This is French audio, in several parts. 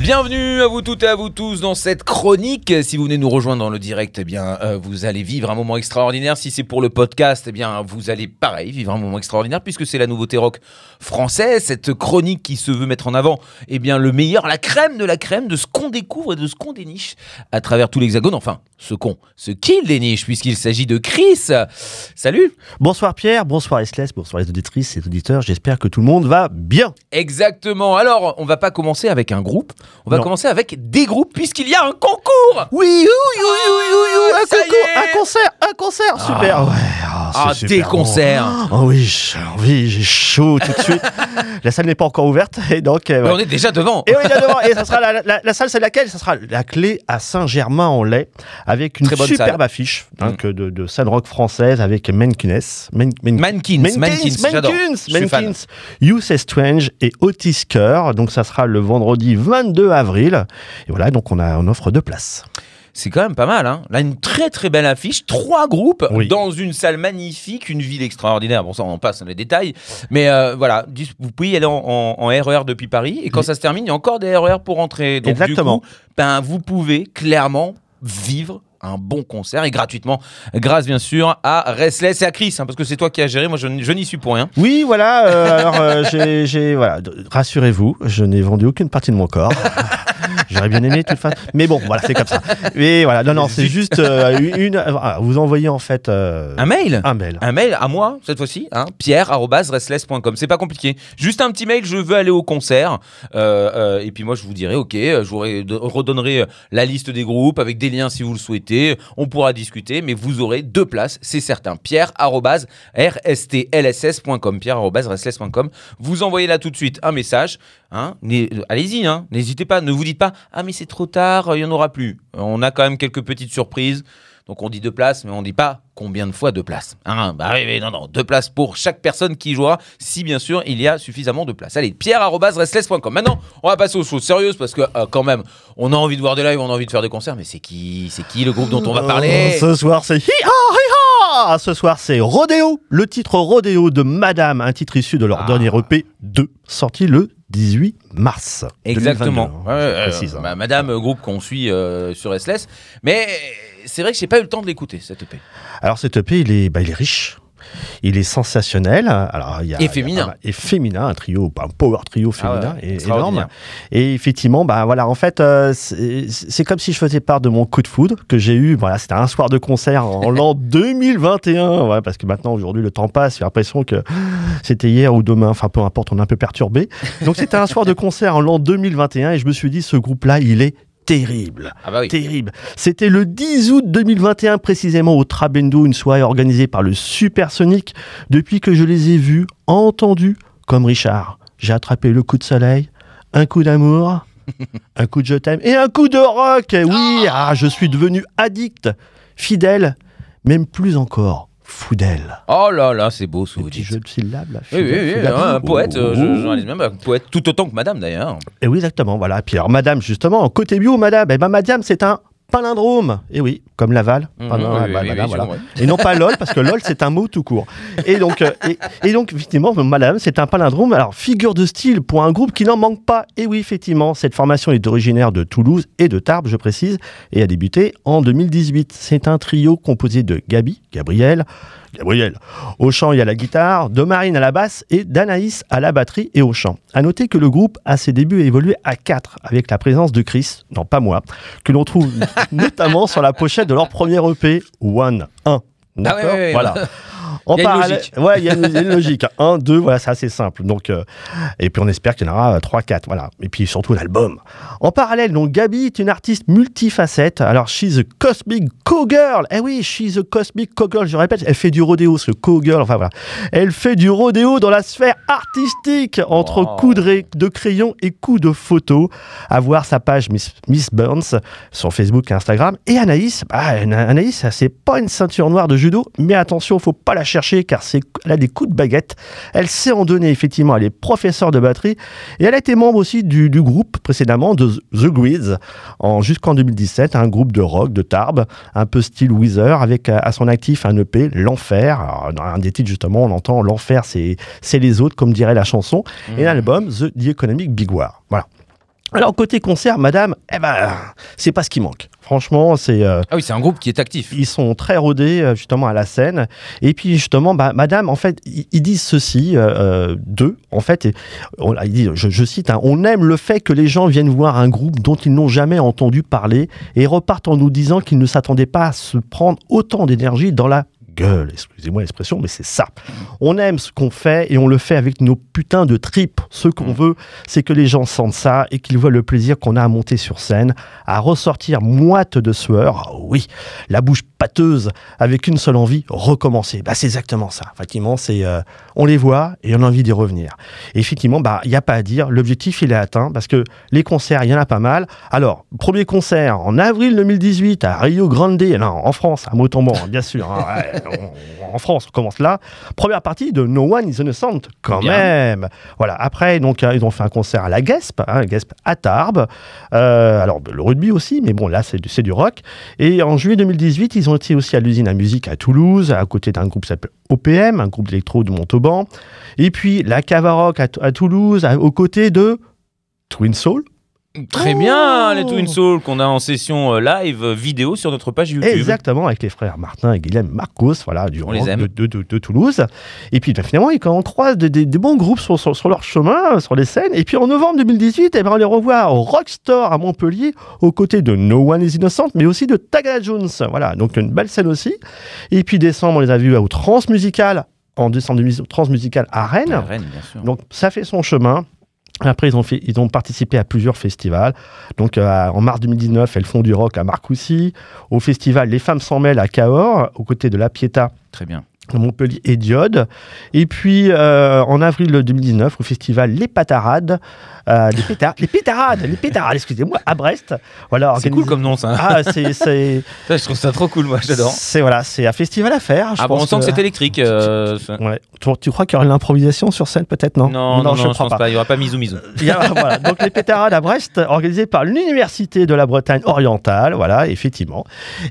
Bienvenue à vous toutes et à vous tous dans cette chronique. Si vous venez nous rejoindre dans le direct, eh bien, euh, vous allez vivre un moment extraordinaire. Si c'est pour le podcast, eh bien, vous allez pareil vivre un moment extraordinaire puisque c'est la nouveauté rock française. Cette chronique qui se veut mettre en avant, eh bien, le meilleur, la crème de la crème de ce qu'on découvre et de ce qu'on déniche à travers tout l'hexagone. Enfin, ce qu'on, ce qu'il déniche puisqu'il s'agit de Chris. Salut. Bonsoir Pierre, bonsoir Esclès, bonsoir les auditrices et auditeurs. J'espère que tout le monde va bien. Exactement. Alors, on va pas commencer avec un groupe. On va Non. commencer avec des groupes puisqu'il y a un concours. Oui, oui, oui, oui, oui, oui, un, Ça y concours, un concert, un concert, super. Ouais, ah, c'est Ah, des bon. concerts. Oh oui, j'ai envie, j'ai chaud tout de suite. la salle n'est pas encore ouverte et donc. euh, ouais. on est déjà devant. Et oui, là devant. Et ça sera la, la- la salle, c'est laquelle? Ça sera la clé à Saint-Germain-en-Laye, avec une Très bonne superbe salle. affiche hein, Mm. que de, de scène rock française avec Menkines. Men, Men- Mankins, Mankins, Mankins. Mankins. You Say Strange et Otis Kerr. Donc ça sera le vendredi 22 avril. Et voilà, donc on, a, on offre deux places. C'est quand même pas mal. Hein. Là, une très très belle affiche. Trois groupes Oui. dans une salle magnifique, une ville extraordinaire. Bon, ça, on passe dans les détails. Mais euh, voilà, vous pouvez y aller en, en- en RER depuis Paris. Et quand Oui. ça se termine, il y a encore des RER pour rentrer. Donc, Exactement. Du coup, ben, vous pouvez clairement vivre un bon concert et gratuitement, grâce bien sûr à Restless et à Chris, hein, parce que c'est toi qui as géré, moi je, n'y suis pour rien. Oui, voilà. euh, alors, euh, j'ai, voilà. Rassurez-vous, je n'ai vendu aucune partie de mon corps. J'aurais bien aimé toute façon. Mais bon, voilà, c'est comme ça. Mais voilà, non, non, c'est juste euh, une. ah, vous envoyez en fait euh, Un mail un mail. Un mail à moi, cette fois-ci, hein, pierre.restless.com. C'est pas compliqué. Juste un petit mail, je veux aller au concert. Euh, euh, et puis moi, je vous dirai, ok, euh, je vous redonnerai euh, la liste des groupes avec des liens si vous le souhaitez. On pourra discuter, mais vous aurez deux places, c'est certain. Pierre.rstlss.com. Pierre.restless.com. Vous envoyez là tout de suite un message. Hein, N'hé- Allez-y, hein, n'hésitez pas. Ne vous dites pas, ah, mais c'est trop tard, il y en aura plus. On a quand même quelques petites surprises. Donc on dit deux places, mais on dit pas combien de fois deux places. Hein, bah non, non, deux places pour chaque personne qui jouera, si bien sûr il y a suffisamment de places. Allez, pierre.restless.com. Maintenant, on va passer aux choses sérieuses parce que euh, quand même, on a envie de voir des lives, on a envie de faire des concerts, mais c'est qui, c'est qui le groupe dont on va parler? Euh, Ce soir, c'est Ce soir, c'est Rodéo. Le titre Rodéo de Madame, un titre issu de leur Ah. dernier EP 2, sorti le 18 mars. Exactement. 2022, Ouais, ouais, je euh, hein. Madame, euh, groupe qu'on suit euh, sur SLS. Mais c'est vrai que j'ai pas eu le temps de l'écouter, cette EP. Alors cet EP, il est, bah, il est riche. Il est sensationnel. Alors, il y a, Et y a féminin. mal- et féminin, un trio, un power trio féminin, Ah ouais, et- extraordinaire. énorme. Et effectivement, bah voilà, en fait, euh, c'est c'est comme si je faisais part de mon coup de foudre que j'ai eu. Voilà, c'était un soir de concert en l'an 2021. Ouais, parce que maintenant, aujourd'hui, le temps passe. J'ai l'impression que c'était hier ou demain. Enfin, peu importe, on est un peu perturbé. Donc, c'était un soir de concert en l'an 2021 et je me suis dit, ce groupe-là, il est terrible. Ah bah oui. Terrible. C'était le 10 août 2021 précisément au Trabendo, une soirée organisée par le Supersonic. Depuis que je les ai vus, entendus comme Richard, j'ai attrapé le coup de soleil, un coup d'amour, un coup de je t'aime et un coup de rock. Oui, ah, je suis devenu addict, fidèle, même plus encore foudel. Oh là là, c'est beau ce Petit jeu de syllabes là. Oui, oui, oui, un poète, euh, je, Oh. même, un poète tout autant que madame d'ailleurs. Et oui, exactement. Voilà. Puis alors, madame, justement, côté bio, madame, eh ben, madame, c'est un palindrome. Et oui, comme Laval. Oui, oui, oui, voilà. Et non pas LOL, parce que LOL, c'est un mot tout court. Et donc, euh, et, et donc effectivement, madame, c'est un palindrome. Alors, figure de style pour un groupe qui n'en manque pas. Et oui, effectivement, cette formation est originaire de Toulouse et de Tarbes, je précise, et a débuté en 2018. C'est un trio composé de Gabi, Gabriel, Gabriel. Au chant et à la guitare, de Marine à la basse et d'Anaïs à la batterie et au chant. À noter que le groupe, à ses débuts, a évolué à 4 avec la présence de Chris, non pas moi, que l'on trouve notamment sur la pochette de leur premier EP, One 1. D'accord Ah ouais, ouais, ouais. Voilà. En Il y a une parallèle, logique. ouais, il y a une, il y a une logique. Un, deux, voilà, c'est assez simple. Donc, euh, et puis on espère qu'il y en aura euh, trois, quatre, voilà. Et puis surtout l'album. En parallèle, donc Gabi est une artiste multifacette. Alors, she's a cosmic cowgirl. Eh oui, she's a cosmic cowgirl. Je répète, elle fait du rodéo, ce cowgirl. Enfin voilà, elle fait du rodéo dans la sphère artistique entre Wow. coups de, crayon et coups de photo. À voir sa page Miss, Miss Burns sur Facebook et Instagram. Et Anaïs, bah, Anaïs, c'est pas une ceinture noire de judo, mais attention, faut pas la chercher car c'est, elle a des coups de baguette. Elle sait en donner, effectivement, elle est professeure de batterie et elle a été membre aussi du, du groupe précédemment de The Grids en, jusqu'en 2017, un groupe de rock, de Tarbes, un peu style Weezer, avec à, à son actif un EP, L'Enfer. Alors, Dans un des titres, justement, on entend L'Enfer, c'est, c'est les autres, comme dirait la chanson, et l'album The, The Economic Big War. Voilà. Alors, côté concert, madame, eh ben, c'est pas ce qui manque. Franchement, c'est. euh, Ah oui, c'est un groupe qui est actif. ils sont très rodés euh, justement à la scène. Et puis justement, bah, Madame, en fait, ils, disent ceci euh, euh, d'eux. En fait, et on, ils disent, je, je cite, hein, on aime le fait que les gens viennent voir un groupe dont ils n'ont jamais entendu parler et repartent en nous disant qu'ils ne s'attendaient pas à se prendre autant d'énergie dans la gueule. Excusez-moi l'expression, mais c'est ça. On aime ce qu'on fait et on le fait avec nos putains de tripes. Ce qu'on veut, c'est que les gens sentent ça et qu'ils voient le plaisir qu'on a à monter sur scène, à ressortir moite de sueur. Ah oui, la bouche pâteuse avec une seule envie, recommencer. Bah, c'est exactement ça. Effectivement, c'est euh, on les voit et on a envie d'y revenir. Et effectivement, bah il n'y a pas à dire, l'objectif il est atteint parce que les concerts, il y en a pas mal. Alors, premier concert en avril 2018 à Rio Grande, non, en France, à Montauban, hein, bien sûr. hein, on- en France, on commence là. Première partie de No One is Innocent, quand Bien. même. Voilà. Après, donc, euh, ils ont fait un concert à la Guesp, hein, Guesp à Tarbes. Euh, alors, le rugby aussi, mais bon, là, c'est du, c'est du rock. Et en juillet 2018, ils ont été aussi à l'usine à musique à Toulouse, à côté d'un groupe qui s'appelle OPM, un groupe d'électro de Montauban. Et puis, la Cavaroc à, à Toulouse, à- aux côtés de Twin Soul. Très Oh bien, les Twin Souls qu'on a en session euh, live euh, vidéo sur notre page YouTube. Exactement, avec les frères Martin et Guilhem Marcos, voilà, du On les aime. de, de- de- de Toulouse. Et puis ben, finalement, ils- quand on croise des, des bons groupes sur, sur- sur leur chemin, euh, sur les scènes. Et puis en novembre 2018, eh ben, on les revoit au Rockstore à Montpellier, aux côtés de No One is Innocent, mais aussi de Tagada Jones. Voilà, donc une belle scène aussi. Et puis décembre, on les a vus au Transmusical, en décembre 2018, au Transmusical à Rennes. À Rennes, bien sûr. Donc ça fait son chemin. Après, ils ont, fait, ils ont participé à plusieurs festivals. Donc, euh, en mars 2019, elles font du rock à Marcoussis. Au festival Les Femmes s'en mêlent à Cahors, aux côtés de La Pietà Très bien. Montpellier et Diode. Et puis, euh, en avril 2019, au festival Les Patarades, euh, les, pétarades, les Pétarades, les Pétarades, excusez-moi, à Brest. Voilà, C'est cool comme nom, ça. Ah, c'est, je trouve ça trop cool, moi, j'adore. c'est voilà, c'est un festival à faire. Je Ah bon, on sent que c'est électrique. euh. Ouais. Tu, tu crois qu'il y aura de l'improvisation sur scène, peut-être non? Non, non, non, je, crois pense pas. Il y aura pas Misou Misou. Voilà, donc les pétarades à Brest, organisées par l'Université de la Bretagne orientale, voilà, effectivement.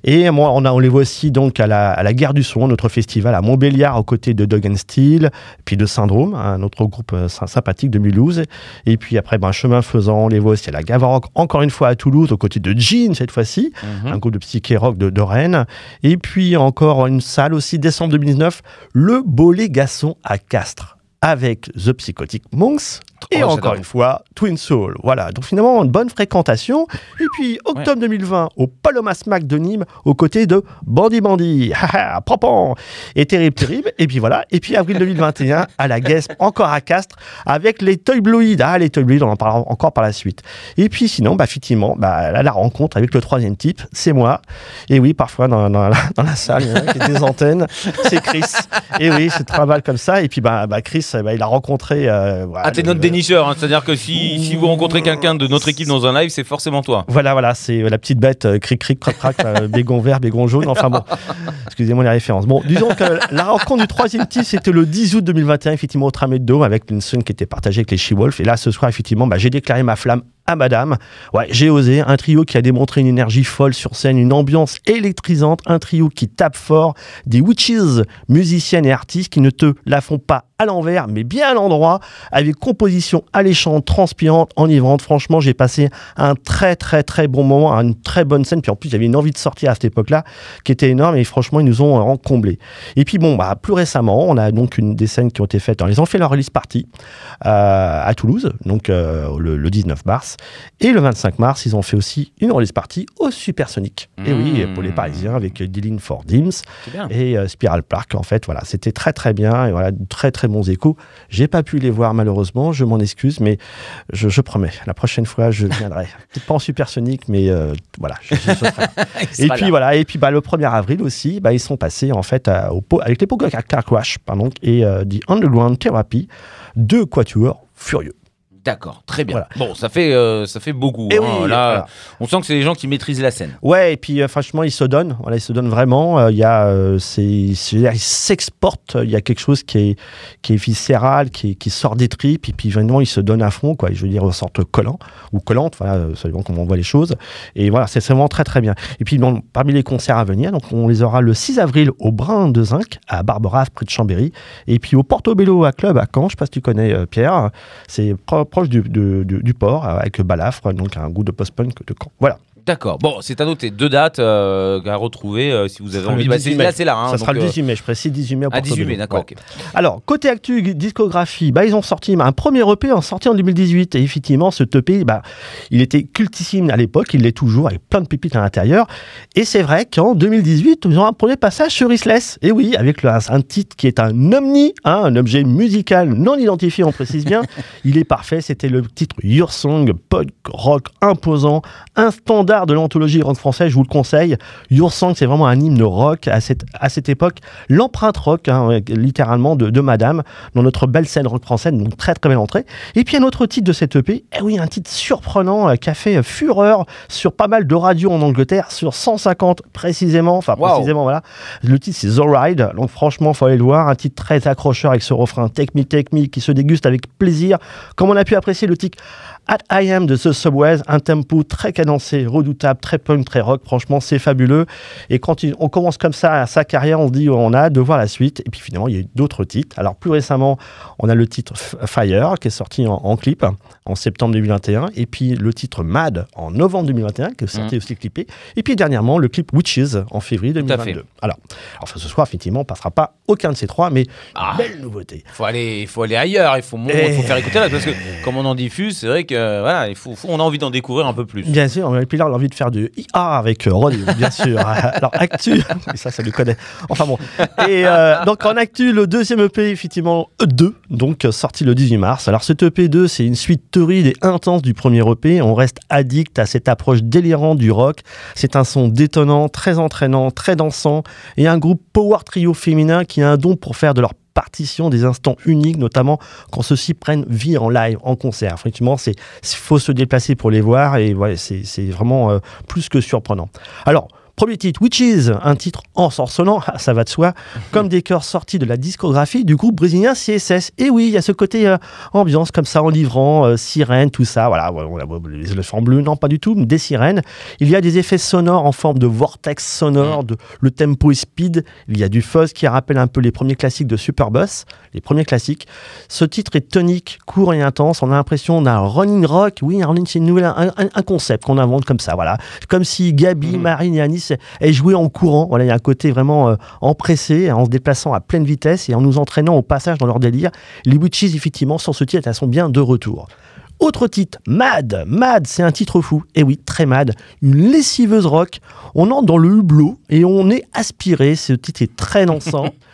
Et moi, on, a, on les voit aussi donc à la, à la Guerre du Son, notre festival à Montbéliard, aux côtés de Dog and Steel, puis de Syndrome, un autre groupe euh, sy- sympathique de Mulhouse. Et puis après, ben, chemin faisant, on les voit aussi à la Gavaroc, encore une fois à Toulouse, aux côtés de Jean cette fois-ci, Mhm. un groupe de psyché rock de, de Rennes. Et puis encore une salle aussi, décembre 2019, le Bolet Gasson à Castres, avec The Psychotic Monks. Et Oh, encore une fois, Twin Soul. Voilà, donc finalement, une bonne fréquentation. Et puis, octobre 2020, au Palomas Mac de Nîmes, aux côtés de Bandy Bandy. Propon Et terrible, terrible. Et puis voilà. Et puis, avril 2021, à la Guesp, encore à Castres, avec les Toy Bloid. Ah, les Toy Bloid, on en parlera encore par la suite. Et puis, sinon, bah, effectivement, bah, là, la rencontre avec le troisième type, c'est moi. Et oui, parfois, dans, dans la, dans la salle, il y a qui des antennes, c'est Chris. Et oui, c'est travail comme ça. Et puis, bah, bah, Chris, bah, il a rencontré. euh, voilà, Ah, t'es notre dénicheur, hein, c'est-à-dire que si, si vous rencontrez quelqu'un de notre équipe dans un live, c'est forcément toi. Voilà, voilà, c'est euh, la petite bête, euh, cric, cric, crac, crac, euh, bégon vert, bégon jaune, enfin bon, excusez-moi les références. Bon, disons que la rencontre du troisième type, c'était le 10 août 2021, effectivement, au tramway de Dôme, avec une scène qui était partagée avec les She-Wolf. Et là, ce soir, effectivement, bah, j'ai déclaré ma flamme à madame. Ouais, j'ai osé, un trio qui a démontré une énergie folle sur scène, une ambiance électrisante, un trio qui tape fort, des witches, musiciennes et artistes qui ne te la font pas à l'envers, mais bien à l'endroit, avec composition alléchante, transpirante, enivrante. Franchement, j'ai passé un très très très bon moment, une très bonne scène. Puis en plus, j'avais une envie de sortir à cette époque-là qui était énorme et franchement, ils nous ont vraiment comblés. Et puis bon, bah, plus récemment, on a donc une des scènes qui ont été faites. Alors, ils ont fait leur release party euh, à Toulouse, donc euh, le 19 mars. Et le 25 mars, ils ont fait aussi une release party au Supersonic. Et oui, Mmh. pour les Parisiens, avec Dylan for Dims et euh, Spiral Park. En fait, voilà, c'était très très bien et voilà, très très bons échos. J'ai pas pu les voir malheureusement, je m'en excuse, mais je, je promets, la prochaine fois, je viendrai. Peut-être pas en supersonique, mais euh, voilà. je- je- et puis là. voilà, et puis bah, le 1er avril aussi, bah, ils sont passés en fait à- au, avec les Pogo Crash pardon, et euh, The Underground Therapy, deux quatuors furieux. D'accord, très bien. Voilà. Bon, ça fait, euh, ça fait beaucoup. Eh hein. oui, Là, voilà. on sent que c'est des gens qui maîtrisent la scène. Ouais, et puis euh, franchement, il se donne. Voilà, il se donne vraiment. Euh, Il euh, c'est, c'est- il y a quelque chose qui est, qui est viscéral, qui, qui sort des tripes. Et puis vraiment, il se donne à fond, quoi. Je veux dire, en sorte collant ou collante. Voilà, dépend comment on voit les choses. Et voilà, c'est vraiment très très bien. Et puis bon, parmi les concerts à venir, donc on les aura le 6 avril au Brin de Zinc à Barbara, près de Chambéry. Et puis au Portobello à Club à Caen. Je sais pas si tu connais Pierre. C'est pro- proche du, port avec Balafre, donc un goût de post-punk de Caen. Voilà. D'accord. Bon, c'est à noter. Deux dates euh, à retrouver euh, si vous avez envie. Bah, 18 c'est- là, c'est là. hein, ça sera le euh, 18 mai, je précise 18 mai. Ah, 18 mai, d'accord. Ouais. Alors, côté actu discographie, bah, ils ont sorti bah, un premier EP en sorti en 2018. Et effectivement, ce EP, bah, il était cultissime à l'époque, il l'est toujours, avec plein de pépites à l'intérieur. Et c'est vrai qu'en 2018, ils ont un premier passage sur Isles. Et oui, avec le- un titre qui est un omni, hein, un objet musical non identifié, on précise bien. il est parfait, c'était le titre Your Song, punk rock imposant, un standard de l'anthologie rock français, je vous le conseille. Your Song, c'est vraiment un hymne rock à cette, à cette époque. L'empreinte rock, hein, littéralement, de, de Madame, dans notre belle scène rock française, donc très très belle entrée. Et puis un autre titre de cette EP, eh oui, un titre surprenant euh, qui a fait euh, fureur sur pas mal de radios en Angleterre, sur 150 précisément, enfin Wow. précisément, voilà. Le titre c'est The Ride, donc franchement, faut aller le voir, un titre très accrocheur avec ce refrain Take Me, Take Me qui se déguste avec plaisir, comme on a pu apprécier le titre At I Am de The Subways, un tempo très cadencé, redoutable, très punk, très rock, franchement c'est fabuleux. Et quand on commence comme ça sa carrière, on se dit on a hâte de voir la suite. Et puis finalement, il y a eu d'autres titres. Alors plus récemment, on a le titre Fire qui est sorti en, en clip en septembre 2021. Et puis le titre Mad en novembre 2021 qui est sorti aussi clippé. Et puis dernièrement, le clip Witches en février à fait. 2022. Alors, enfin, ce soir, effectivement, on passera pas aucun de ces trois, mais Ah. belle nouveauté. faut aller, il faut aller ailleurs. Il faut, il faut faire écouter là parce que comme on en diffuse, c'est vrai que voilà, il faut, faut- on a envie d'en découvrir un peu plus. Bien sûr, et puis là, on a envie de faire du IA avec euh, Roddy, bien sûr. Alors, actu, ça, ça le connaît. Enfin bon. Et euh, donc, en actu, le deuxième EP, effectivement, E2, donc euh, sorti le 18 mars. Alors, cet EP2, c'est une suite torride et intense du premier EP. On reste addict à cette approche délirante du rock. C'est un son détonnant, très entraînant, très dansant, et un groupe power trio féminin qui a un don pour faire de leur partition des instants uniques, notamment quand ceux-ci prennent vie en live, en concert. Effectivement, il faut se déplacer pour les voir et c'est c'est vraiment euh, plus que surprenant. Alors, premier titre, Witches, un titre ensorcelant, ça va de soi, comme des chœurs sortis de la discographie du groupe brésilien CSS. Et oui, il y a ce côté euh, ambiance comme ça, enivrant, euh, sirène, tout ça. Voilà, les éléphants bleus, non, pas du tout, mais des sirènes. Il y a des effets sonores en forme de vortex sonore, de, le tempo est speed. Il y a du fuzz qui rappelle un peu les premiers classiques de Superbus, les premiers classiques. Ce titre est tonique, court et intense. On a l'impression d'un running rock. Oui, un running, c'est une nouvelle, un, un- un concept qu'on invente comme ça. Voilà, comme si Gabi, Marine et Anis elles jouaient en courant. Voilà, il y a un côté vraiment euh, empressé, en se déplaçant à pleine vitesse et en nous entraînant au passage dans leur délire. Les Witches, effectivement, sur ce titre, elles sont bien de retour. Autre titre, Mad. Mad, c'est un titre fou. Et oui, très mad. Une lessiveuse rock. On entre dans le hublot et on est aspiré. Ce titre est très dansant.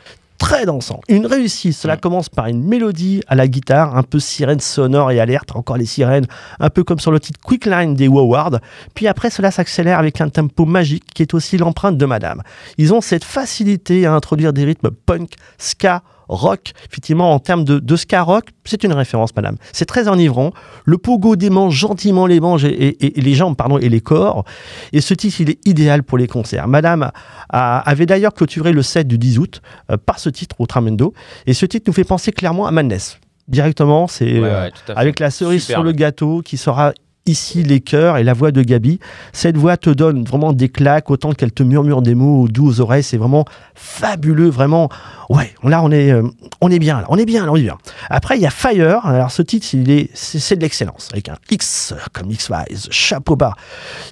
très dansant. Une réussite. Cela commence par une mélodie à la guitare, un peu sirène sonore et alerte. Encore les sirènes, un peu comme sur le titre Quick Line des Woward. Puis après, cela s'accélère avec un tempo magique qui est aussi l'empreinte de Madame. Ils ont cette facilité à introduire des rythmes punk, ska, rock. Effectivement, en termes de, de ska rock, c'est une référence, madame. C'est très enivrant. Le pogo démange gentiment les manches et, et- et les jambes pardon, et les corps. Et ce titre, il est idéal pour les concerts. Madame a- avait d'ailleurs clôturé le set du 10 août euh, par ce titre au Tramendo. Et ce titre nous fait penser clairement à Madness. Directement, c'est Ouais, euh, ouais, avec la cerise sur le gâteau qui sera ici les chœurs et la voix de Gabi. Cette voix te donne vraiment des claques autant qu'elle te murmure des mots doux aux oreilles. C'est vraiment fabuleux, vraiment. Ouais, là on est, euh, on est bien, là, on est bien, là, on est bien. Après il y a Fire. Alors ce titre, il est, c'est de l'excellence avec un X comme X Files, chapeau bas.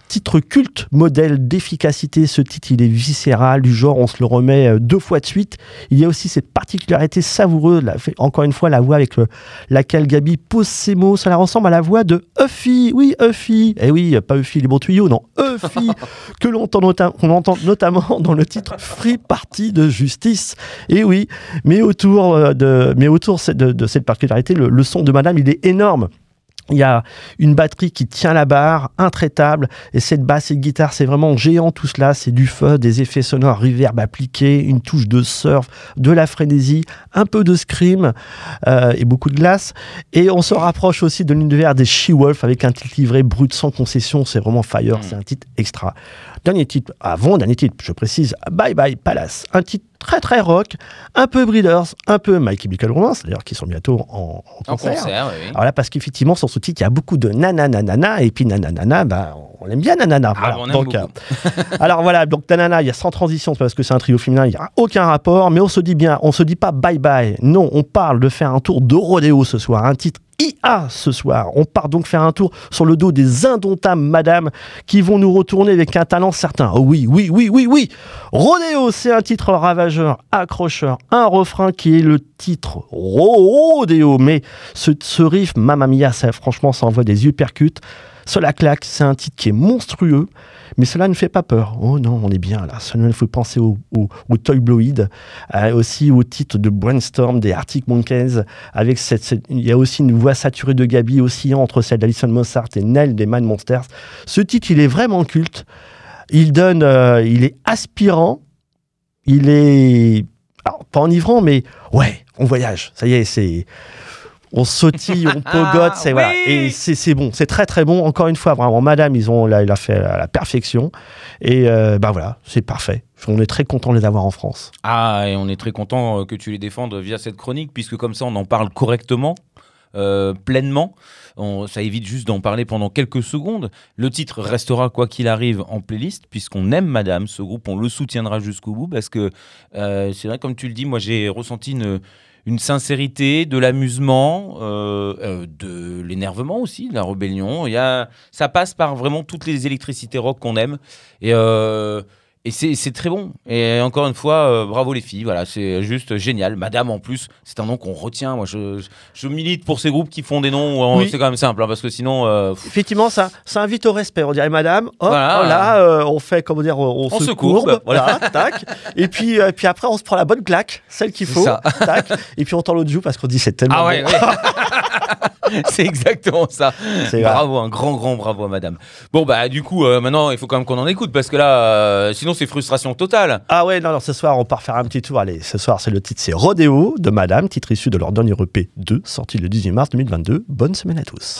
Titre culte, modèle d'efficacité. Ce titre, il est viscéral du genre, on se le remet euh, deux fois de suite. Il y a aussi cette particularité savoureuse. encore une fois, la voix avec euh, laquelle Gabi pose ses mots, ça la ressemble à la voix de Huffy. Oui, Huffy. Eh oui, pas Huffy les bons tuyaux, non. Huffy, que l'on entend, notamment dans le titre Free Party de Justice. Et oui, mais autour, euh, de, mais autour de, de cette particularité, le, le son de Madame, il est énorme. Il y a une batterie qui tient la barre, intraitable, et cette basse et guitare, c'est vraiment géant tout cela. C'est du feu, des effets sonores, reverb appliqués, une touche de surf, de la frénésie, un peu de scream euh, et beaucoup de glace. Et on se rapproche aussi de l'univers des She-Wolf avec un titre livré brut sans concession. C'est vraiment fire, c'est un titre extra. Dernier titre, avant dernier titre, je précise, Bye Bye Palace. Un titre très très rock, un peu Breeders, un peu My Chemical Romance, d'ailleurs qui sont bientôt en, en En concert. concert, oui. Alors là, parce qu'effectivement, sur ce titre, il y a beaucoup de nanana, et puis nanana, bah, on aime bien nanana. Ah, Voilà. on aime donc, euh, alors voilà, donc nanana, il y a sans transition, c'est parce que c'est un trio féminin, il n'y a aucun rapport, mais on se dit bien, on se dit pas bye bye. Non, on parle de faire un tour de rodéo ce soir, un titre IA ce soir. On part donc faire un tour sur le dos des indomptables madames qui vont nous retourner avec un talent certain. Oh oui, oui, oui, oui, oui. Rodéo, c'est un titre ravageur, accrocheur, un refrain qui est le titre Rodéo. Mais ce, ce riff, Mamma Mia, franchement, ça envoie des uppercuts. Cela claque, c'est un titre qui est monstrueux, mais cela ne fait pas peur. Oh non, on est bien là. Seulement, il faut penser au, au, Toy Bloid, euh, aussi au titre de Brainstorm des Arctic Monkeys. Avec cette, il y a aussi une voix saturée de Gabi oscillant entre celle d'Alison Mossart et Nell des Man Monsters. Ce titre, il est vraiment culte. Il donne, euh, il est aspirant. Il est, alors, pas enivrant, mais ouais, on voyage. Ça y est, c'est on sautille, on pogote, c'est voilà. oui Et c'est bon, c'est très très bon. Encore une fois, vraiment, Madame, ils ont, là, il a fait à la perfection. Et euh, ben voilà, c'est parfait. On est très content de les avoir en France. Ah, et on est très content euh, que tu les défendes via cette chronique, puisque comme ça, on en parle correctement, euh, pleinement. On- ça évite juste d'en parler pendant quelques secondes. Le titre restera, quoi qu'il arrive, en playlist, puisqu'on aime Madame, ce groupe, on le soutiendra jusqu'au bout, parce que euh, c'est vrai, comme tu le dis, moi j'ai ressenti une, une sincérité, de l'amusement, euh, euh, de l'énervement aussi, de la rébellion. Il y a, ça passe par vraiment toutes les électricités rock qu'on aime. Euh, et c'est très bon. Et encore une fois, euh, bravo les filles. Voilà, c'est juste génial. Madame, en plus, c'est un nom qu'on retient. Moi, je, je, je milite pour ces groupes qui font des noms. euh, Oui. C'est quand même simple, hein, parce que sinon, euh, Effectivement, ça, ça invite au respect. On dirait Madame, hop, Voilà. euh, on fait, comment dire, on, On se, se courbe, courbe, voilà, tac. Et puis, puis après, on se prend la bonne claque, celle qu'il faut, tac. Et puis on tend l'autre joue parce qu'on dit c'est tellement ah ouais, bon. ouais. c'est exactement ça. C'est Bravo, un grand, grand bravo à Madame. Bon bah du coup, euh, maintenant, il faut quand même qu'on en écoute parce que là, euh, sinon c'est frustration totale. Ah ouais, non, non, ce soir, on part faire un petit tour. Allez, ce soir, c'est le titre, c'est Rodéo de Madame, titre issu de leur dernier EP 2, sorti le 18 mars 2022. Bonne semaine à tous.